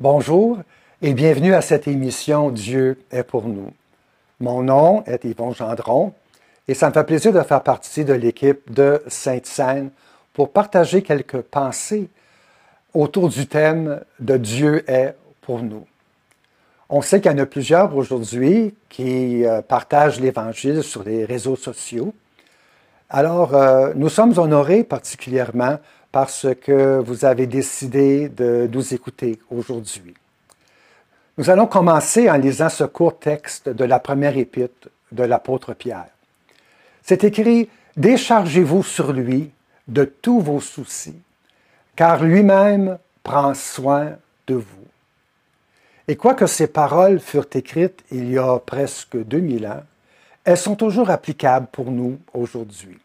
Bonjour et bienvenue à cette émission Dieu est pour nous. Mon nom est Yvon Gendron et ça me fait plaisir de faire partie de l'équipe de Sainte-Seine pour partager quelques pensées autour du thème de Dieu est pour nous. On sait qu'il y en a plusieurs aujourd'hui qui euh, partagent l'Évangile sur les réseaux sociaux. Alors, euh, nous sommes honorés particulièrement parce que vous avez décidé de nous écouter aujourd'hui. Nous allons commencer en lisant ce court texte de la première épître de l'apôtre Pierre. C'est écrit Déchargez-vous sur lui de tous vos soucis, car lui-même prend soin de vous. Et quoique ces paroles furent écrites il y a presque 2000 ans, elles sont toujours applicables pour nous aujourd'hui.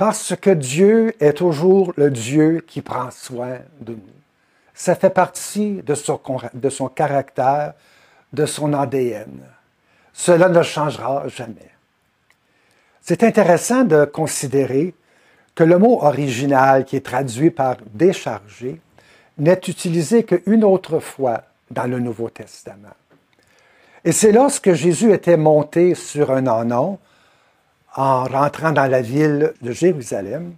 Parce que Dieu est toujours le Dieu qui prend soin de nous. Ça fait partie de son, caractère, de son ADN. Cela ne changera jamais. C'est intéressant de considérer que le mot original qui est traduit par décharger n'est utilisé qu'une autre fois dans le Nouveau Testament. Et c'est lorsque Jésus était monté sur un anon, en rentrant dans la ville de Jérusalem,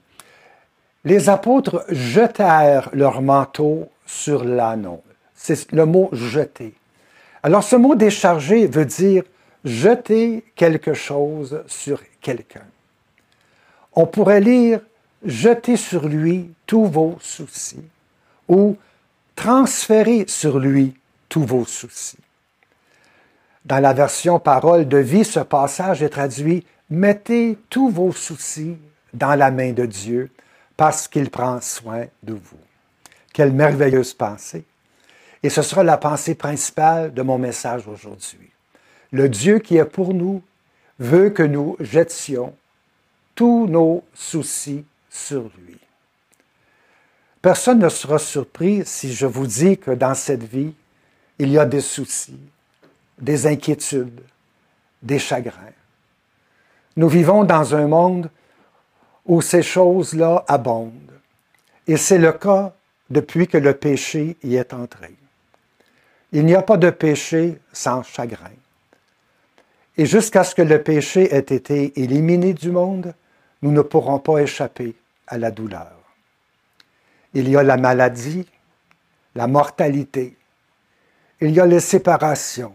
les apôtres jetèrent leur manteau sur l'ânon. C'est le mot jeter. Alors ce mot décharger veut dire jeter quelque chose sur quelqu'un. On pourrait lire jeter sur lui tous vos soucis ou transférer sur lui tous vos soucis. Dans la version parole de vie, ce passage est traduit Mettez tous vos soucis dans la main de Dieu parce qu'il prend soin de vous. Quelle merveilleuse pensée. Et ce sera la pensée principale de mon message aujourd'hui. Le Dieu qui est pour nous veut que nous jettions tous nos soucis sur lui. Personne ne sera surpris si je vous dis que dans cette vie, il y a des soucis, des inquiétudes, des chagrins. Nous vivons dans un monde où ces choses-là abondent. Et c'est le cas depuis que le péché y est entré. Il n'y a pas de péché sans chagrin. Et jusqu'à ce que le péché ait été éliminé du monde, nous ne pourrons pas échapper à la douleur. Il y a la maladie, la mortalité, il y a les séparations,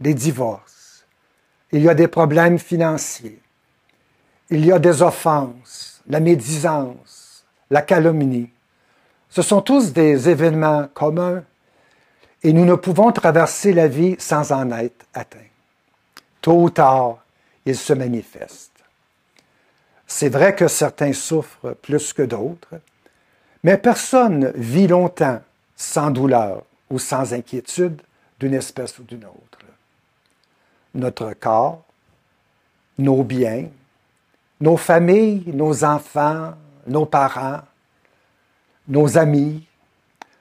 les divorces, il y a des problèmes financiers. Il y a des offenses, la médisance, la calomnie. Ce sont tous des événements communs et nous ne pouvons traverser la vie sans en être atteints. Tôt ou tard, ils se manifestent. C'est vrai que certains souffrent plus que d'autres, mais personne vit longtemps sans douleur ou sans inquiétude d'une espèce ou d'une autre notre corps, nos biens, nos familles, nos enfants, nos parents, nos amis,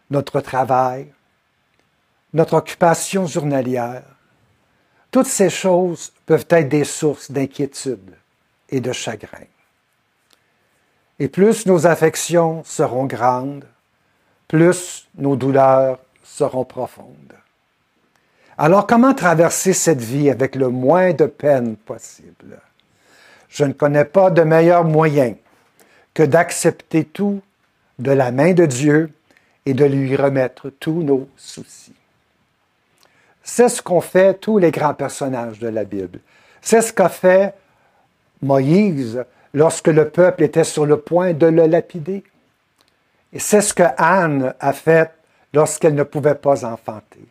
notre travail, notre occupation journalière. Toutes ces choses peuvent être des sources d'inquiétude et de chagrin. Et plus nos affections seront grandes, plus nos douleurs seront profondes. Alors comment traverser cette vie avec le moins de peine possible? Je ne connais pas de meilleur moyen que d'accepter tout de la main de Dieu et de lui remettre tous nos soucis. C'est ce qu'ont fait tous les grands personnages de la Bible. C'est ce qu'a fait Moïse lorsque le peuple était sur le point de le lapider. Et c'est ce que Anne a fait lorsqu'elle ne pouvait pas enfanter.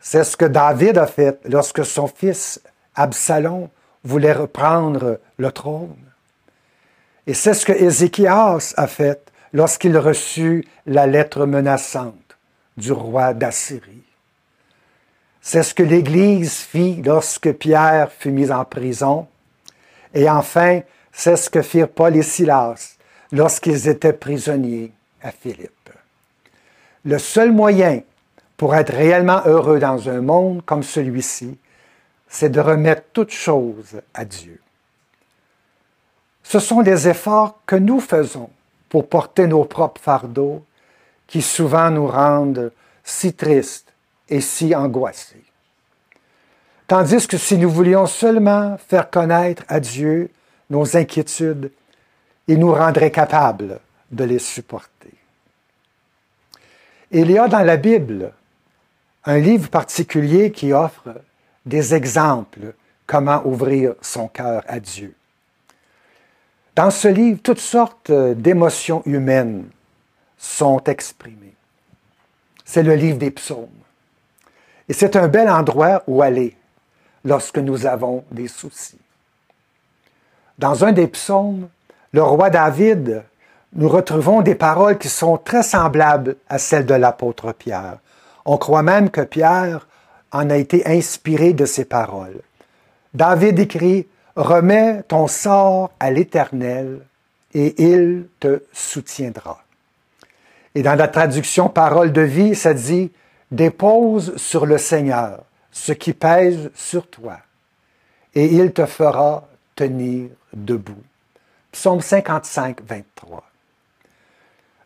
C'est ce que David a fait lorsque son fils Absalom voulait reprendre le trône. Et c'est ce que Ézéchias a fait lorsqu'il reçut la lettre menaçante du roi d'Assyrie. C'est ce que l'Église fit lorsque Pierre fut mis en prison. Et enfin, c'est ce que firent Paul et Silas lorsqu'ils étaient prisonniers à Philippe. Le seul moyen pour être réellement heureux dans un monde comme celui-ci, c'est de remettre toutes choses à Dieu. Ce sont les efforts que nous faisons pour porter nos propres fardeaux qui souvent nous rendent si tristes et si angoissés. Tandis que si nous voulions seulement faire connaître à Dieu nos inquiétudes, il nous rendrait capables de les supporter. Il y a dans la Bible un livre particulier qui offre des exemples comment ouvrir son cœur à Dieu. Dans ce livre, toutes sortes d'émotions humaines sont exprimées. C'est le livre des psaumes. Et c'est un bel endroit où aller lorsque nous avons des soucis. Dans un des psaumes, le roi David, nous retrouvons des paroles qui sont très semblables à celles de l'apôtre Pierre. On croit même que Pierre en a été inspiré de ces paroles. David écrit, Remets ton sort à l'Éternel et il te soutiendra. Et dans la traduction Parole de vie, ça dit, Dépose sur le Seigneur ce qui pèse sur toi, et il te fera tenir debout. Psaume 55, 23.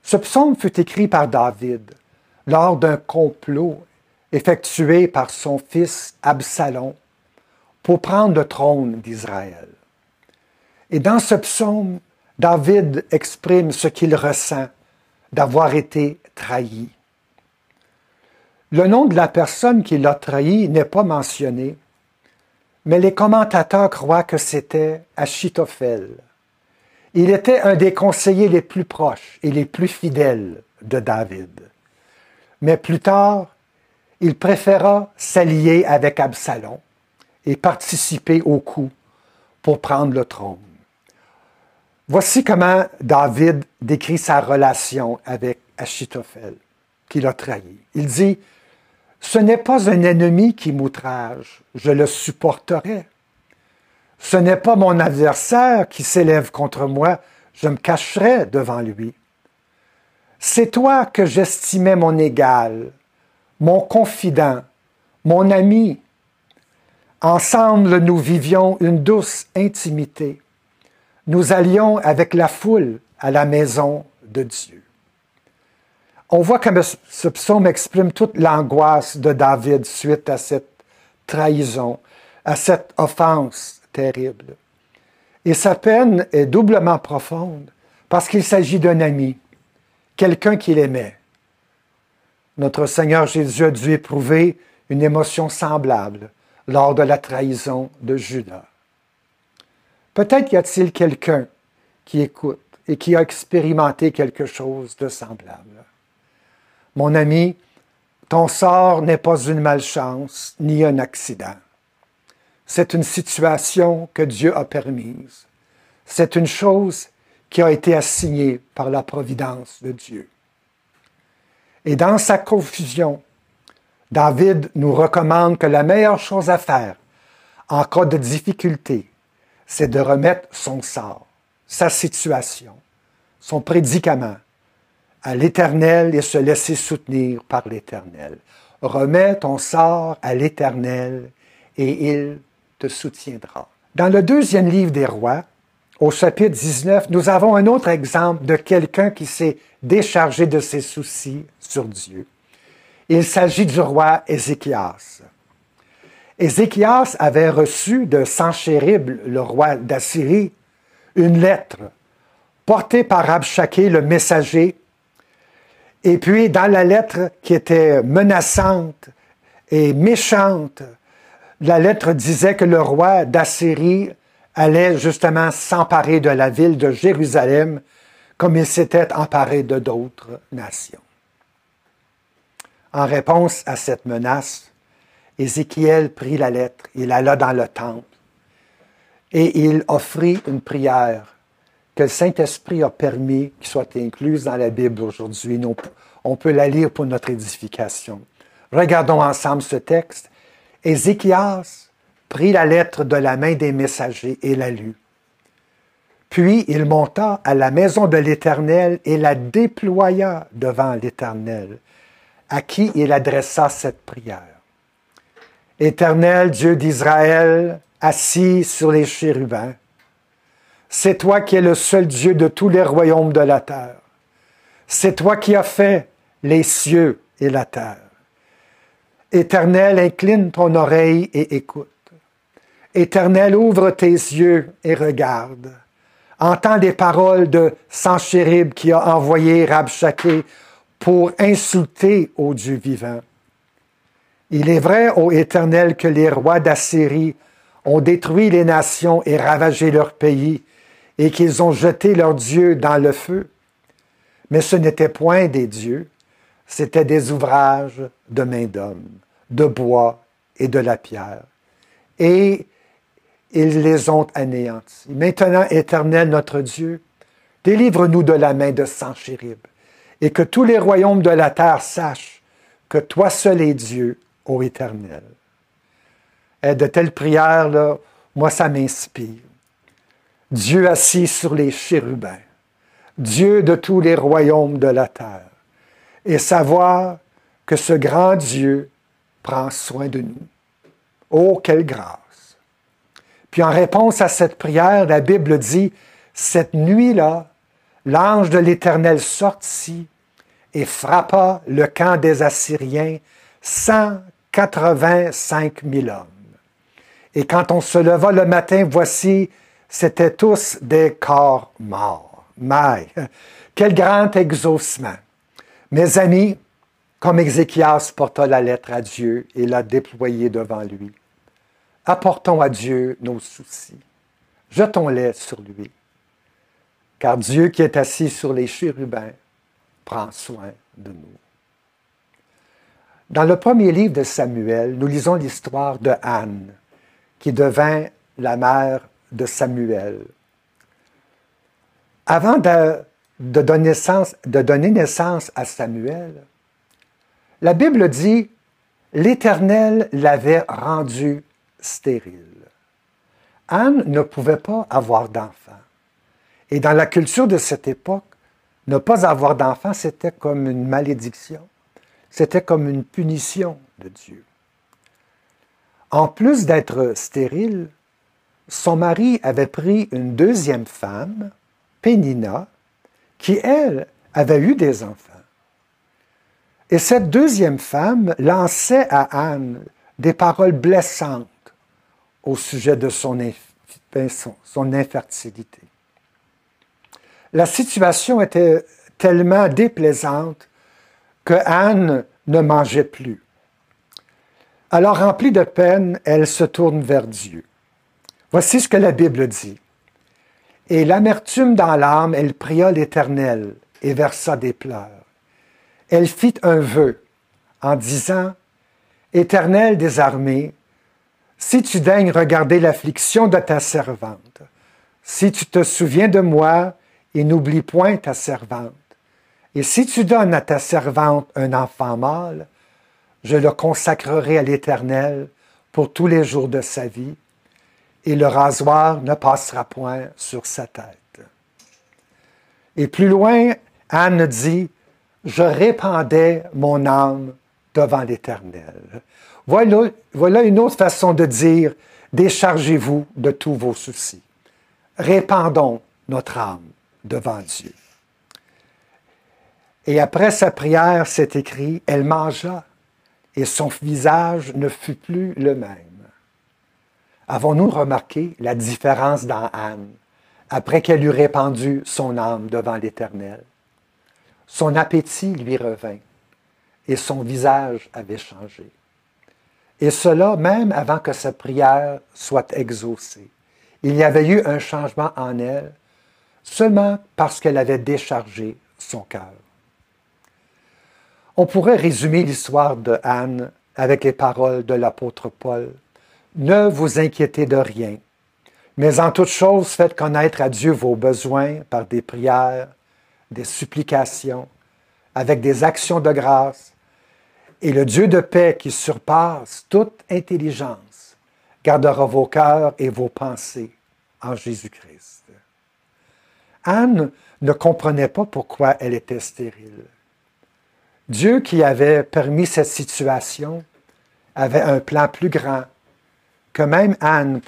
Ce psaume fut écrit par David lors d'un complot effectué par son fils Absalom pour prendre le trône d'Israël. Et dans ce psaume, David exprime ce qu'il ressent d'avoir été trahi. Le nom de la personne qui l'a trahi n'est pas mentionné, mais les commentateurs croient que c'était Achitophel. Il était un des conseillers les plus proches et les plus fidèles de David. Mais plus tard, il préféra s'allier avec Absalom et participer au coup pour prendre le trône. Voici comment David décrit sa relation avec Achitophel, qui l'a trahi. Il dit, Ce n'est pas un ennemi qui m'outrage, je le supporterai. Ce n'est pas mon adversaire qui s'élève contre moi, je me cacherai devant lui. C'est toi que j'estimais mon égal, mon confident, mon ami, Ensemble, nous vivions une douce intimité. Nous allions avec la foule à la maison de Dieu. On voit que ce psaume exprime toute l'angoisse de David suite à cette trahison, à cette offense terrible. Et sa peine est doublement profonde parce qu'il s'agit d'un ami, quelqu'un qu'il aimait. Notre Seigneur Jésus a dû éprouver une émotion semblable lors de la trahison de Judas. Peut-être y a-t-il quelqu'un qui écoute et qui a expérimenté quelque chose de semblable. Mon ami, ton sort n'est pas une malchance ni un accident. C'est une situation que Dieu a permise. C'est une chose qui a été assignée par la providence de Dieu. Et dans sa confusion, David nous recommande que la meilleure chose à faire en cas de difficulté, c'est de remettre son sort, sa situation, son prédicament à l'Éternel et se laisser soutenir par l'Éternel. Remets ton sort à l'Éternel et il te soutiendra. Dans le deuxième livre des rois, au chapitre 19, nous avons un autre exemple de quelqu'un qui s'est déchargé de ses soucis sur Dieu. Il s'agit du roi Ézéchias. Ézéchias avait reçu de Sanchérib, le roi d'Assyrie, une lettre portée par Abshaké, le messager. Et puis, dans la lettre qui était menaçante et méchante, la lettre disait que le roi d'Assyrie allait justement s'emparer de la ville de Jérusalem comme il s'était emparé de d'autres nations. En réponse à cette menace, Ézéchiel prit la lettre, il alla dans le temple et il offrit une prière que le Saint-Esprit a permis qu'il soit incluse dans la Bible aujourd'hui. On peut la lire pour notre édification. Regardons ensemble ce texte. Ézéchias prit la lettre de la main des messagers et la lut. Puis il monta à la maison de l'Éternel et la déploya devant l'Éternel à qui il adressa cette prière. Éternel Dieu d'Israël, assis sur les chérubins, c'est toi qui es le seul Dieu de tous les royaumes de la terre. C'est toi qui as fait les cieux et la terre. Éternel, incline ton oreille et écoute. Éternel, ouvre tes yeux et regarde. Entends les paroles de Sanchérib qui a envoyé Rabchaké pour insulter au Dieu vivant. Il est vrai, ô Éternel, que les rois d'Assyrie ont détruit les nations et ravagé leur pays, et qu'ils ont jeté leurs dieux dans le feu. Mais ce n'était point des dieux, c'était des ouvrages de main d'homme, de bois et de la pierre. Et ils les ont anéantis. Maintenant, Éternel notre Dieu, délivre-nous de la main de Sanchérib, et que tous les royaumes de la terre sachent que toi seul es Dieu, ô Éternel. Et de telles prières, moi, ça m'inspire. Dieu assis sur les chérubins, Dieu de tous les royaumes de la terre, et savoir que ce grand Dieu prend soin de nous. Oh, quelle grâce! Puis en réponse à cette prière, la Bible dit, cette nuit-là, l'ange de l'Éternel sortit et frappa le camp des Assyriens, 185 000 hommes. Et quand on se leva le matin, voici, c'étaient tous des corps morts. Maï, quel grand exaucement. Mes amis, comme Ézéchias porta la lettre à Dieu et l'a déployée devant lui, Apportons à Dieu nos soucis. Jetons-les sur lui. Car Dieu qui est assis sur les chérubins prend soin de nous. Dans le premier livre de Samuel, nous lisons l'histoire de Anne, qui devint la mère de Samuel. Avant de, donner, naissance, à Samuel, la Bible dit, l'Éternel l'avait rendu stérile. Anne ne pouvait pas avoir d'enfant. Et dans la culture de cette époque, ne pas avoir d'enfant, c'était comme une malédiction. C'était comme une punition de Dieu. En plus d'être stérile, son mari avait pris une deuxième femme, Pénina, qui, elle, avait eu des enfants. Et cette deuxième femme lançait à Anne des paroles blessantes au sujet de son, son infertilité. La situation était tellement déplaisante que Anne ne mangeait plus. Alors, remplie de peine, elle se tourne vers Dieu. Voici ce que la Bible dit. Et l'amertume dans l'âme, elle pria l'Éternel et versa des pleurs. Elle fit un vœu en disant, Éternel des armées, si tu daignes regarder l'affliction de ta servante, si tu te souviens de moi et n'oublie point ta servante, et si tu donnes à ta servante un enfant mâle, je le consacrerai à l'Éternel pour tous les jours de sa vie, et le rasoir ne passera point sur sa tête. Et plus loin, Anne dit, Je répandais mon âme devant l'Éternel. Voilà, une autre façon de dire déchargez-vous de tous vos soucis. Répandons notre âme devant Dieu. Et après sa prière, c'est écrit, elle mangea et son visage ne fut plus le même. Avons-nous remarqué la différence dans Anne après qu'elle eut répandu son âme devant l'Éternel? Son appétit lui revint et son visage avait changé. Et cela même avant que sa prière soit exaucée. Il y avait eu un changement en elle seulement parce qu'elle avait déchargé son cœur. On pourrait résumer l'histoire de Anne avec les paroles de l'apôtre Paul. Ne vous inquiétez de rien, mais en toute chose faites connaître à Dieu vos besoins par des prières, des supplications, avec des actions de grâce et le Dieu de paix qui surpasse toute intelligence gardera vos cœurs et vos pensées en Jésus-Christ. Anne ne comprenait pas pourquoi elle était stérile. Dieu qui avait permis cette situation avait un plan plus grand que même Anne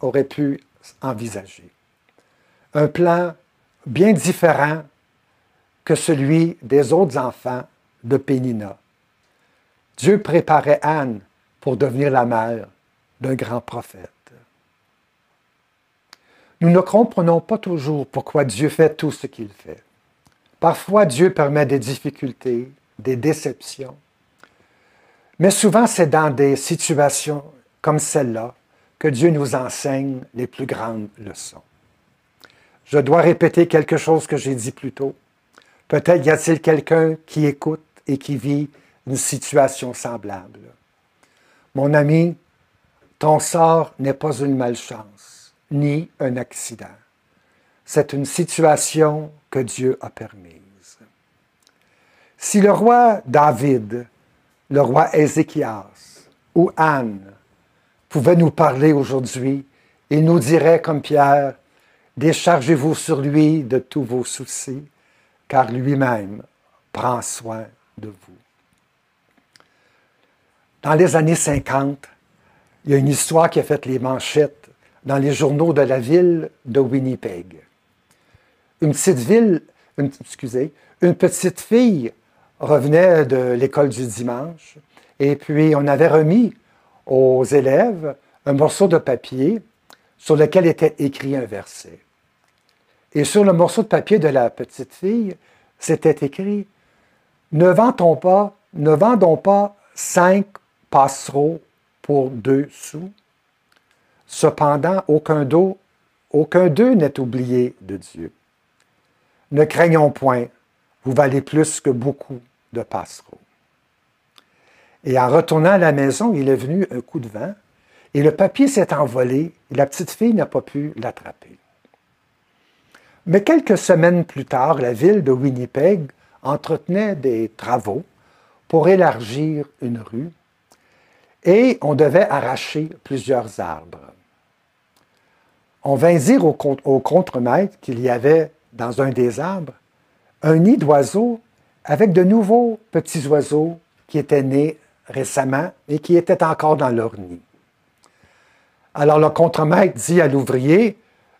aurait pu envisager. Un plan bien différent que celui des autres enfants de Pénina. Dieu préparait Anne pour devenir la mère d'un grand prophète. Nous ne comprenons pas toujours pourquoi Dieu fait tout ce qu'il fait. Parfois, Dieu permet des difficultés, des déceptions. Mais souvent, c'est dans des situations comme celle-là que Dieu nous enseigne les plus grandes leçons. Je dois répéter quelque chose que j'ai dit plus tôt. Peut-être y a-t-il quelqu'un qui écoute et qui vit une situation semblable. Mon ami, ton sort n'est pas une malchance, ni un accident. C'est une situation que Dieu a permise. Si le roi David, le roi Ézéchias ou Anne pouvaient nous parler aujourd'hui, il nous dirait comme Pierre, déchargez-vous sur lui de tous vos soucis, car lui-même prend soin de vous. Dans les années 50, il y a une histoire qui a fait les manchettes dans les journaux de la ville de Winnipeg. Une petite ville, excusez, une petite fille revenait de l'école du dimanche et puis on avait remis aux élèves un morceau de papier sur lequel était écrit un verset. Et sur le morceau de papier de la petite fille, c'était écrit Ne vendons pas, ne vendons pas cinq passereaux pour deux sous. Cependant, aucun d'eux, aucun d'eux n'est oublié de Dieu. Ne craignons point, vous valez plus que beaucoup de passereaux. Et en retournant à la maison, il est venu un coup de vent et le papier s'est envolé et la petite fille n'a pas pu l'attraper. Mais quelques semaines plus tard, la ville de Winnipeg entretenait des travaux pour élargir une rue et on devait arracher plusieurs arbres. On vint dire au, au contremaître qu'il y avait dans un des arbres un nid d'oiseaux avec de nouveaux petits oiseaux qui étaient nés récemment et qui étaient encore dans leur nid. Alors le contremaître dit à l'ouvrier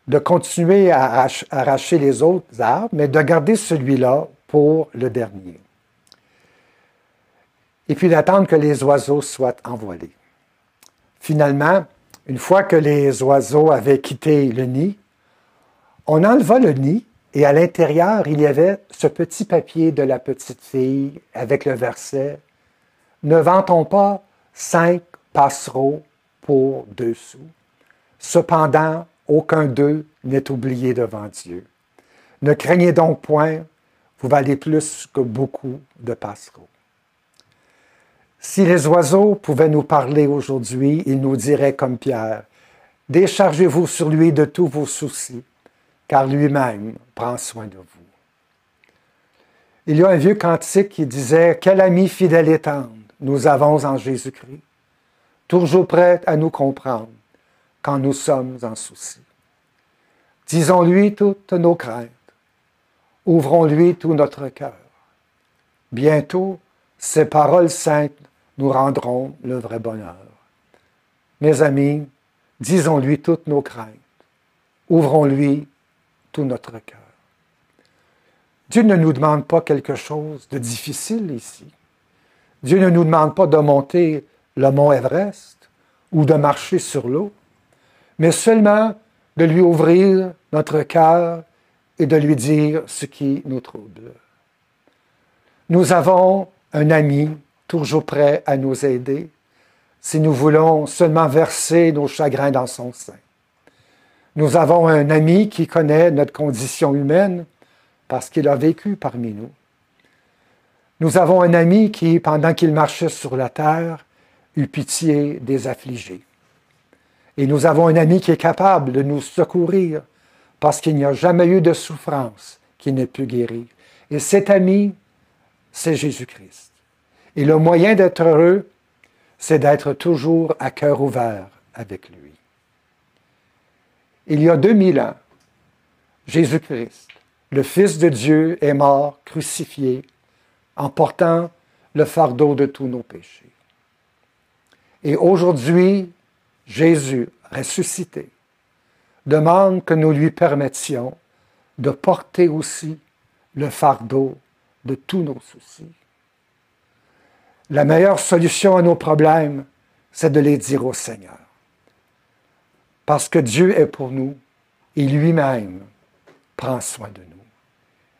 de continuer à arracher les autres arbres, mais de garder celui-là pour le dernier. Et puis d'attendre que les oiseaux soient envolés. Finalement, une fois que les oiseaux avaient quitté le nid, on enleva le nid et à l'intérieur, il y avait ce petit papier de la petite fille avec le verset Ne vantons pas cinq passereaux pour deux sous. Cependant, aucun d'eux n'est oublié devant Dieu. Ne craignez donc point, vous valez plus que beaucoup de passereaux. Si les oiseaux pouvaient nous parler aujourd'hui, ils nous diraient comme Pierre, Déchargez-vous sur lui de tous vos soucis, car lui-même prend soin de vous. Il y a un vieux cantique qui disait Quel ami fidèle et tendre nous avons en Jésus-Christ, toujours prêt à nous comprendre quand nous sommes en souci. Disons-lui toutes nos craintes, ouvrons-lui tout notre cœur. Bientôt, ces paroles saintes nous rendront le vrai bonheur. Mes amis, disons-lui toutes nos craintes, ouvrons-lui tout notre cœur. Dieu ne nous demande pas quelque chose de difficile ici. Dieu ne nous demande pas de monter le mont Everest ou de marcher sur l'eau, mais seulement de lui ouvrir notre cœur et de lui dire ce qui nous trouble. Nous avons un ami toujours prêt à nous aider si nous voulons seulement verser nos chagrins dans son sein. Nous avons un ami qui connaît notre condition humaine parce qu'il a vécu parmi nous. Nous avons un ami qui, pendant qu'il marchait sur la terre, eut pitié des affligés. Et nous avons un ami qui est capable de nous secourir parce qu'il n'y a jamais eu de souffrance qui n'ait pu guérir. Et cet ami, c'est Jésus-Christ. Et le moyen d'être heureux, c'est d'être toujours à cœur ouvert avec lui il y a 2000 ans, Jésus-Christ, le Fils de Dieu, est mort, crucifié, en portant le fardeau de tous nos péchés. Et aujourd'hui, Jésus, ressuscité, demande que nous lui permettions de porter aussi le fardeau de tous nos soucis. La meilleure solution à nos problèmes, c'est de les dire au Seigneur. Parce que Dieu est pour nous et lui-même prend soin de nous.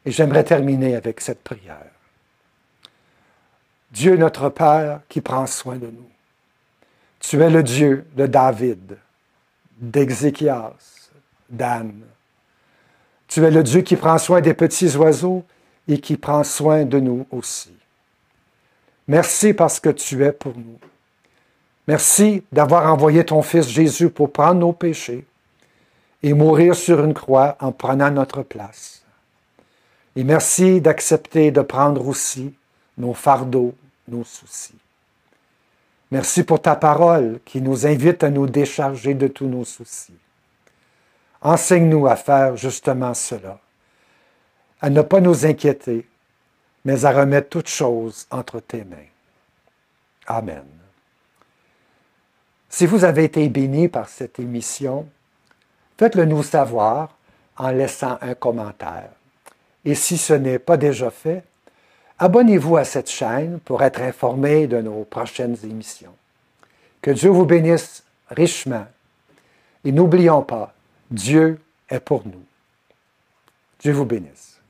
Et j'aimerais terminer avec cette prière. Dieu notre Père qui prend soin de nous. Tu es le Dieu de David, d'Ézéchias, d'Anne. Tu es le Dieu qui prend soin des petits oiseaux et qui prend soin de nous aussi. Merci parce que tu es pour nous. Merci d'avoir envoyé ton Fils Jésus pour prendre nos péchés et mourir sur une croix en prenant notre place. Et merci d'accepter de prendre aussi nos fardeaux, nos soucis. Merci pour ta parole qui nous invite à nous décharger de tous nos soucis. Enseigne-nous à faire justement cela, à ne pas nous inquiéter, mais à remettre toutes choses entre tes mains. Amen. Si vous avez été béni par cette émission, faites-le nous savoir en laissant un commentaire. Et si ce n'est pas déjà fait, abonnez-vous à cette chaîne pour être informé de nos prochaines émissions. Que Dieu vous bénisse richement. Et n'oublions pas, Dieu est pour nous. Dieu vous bénisse.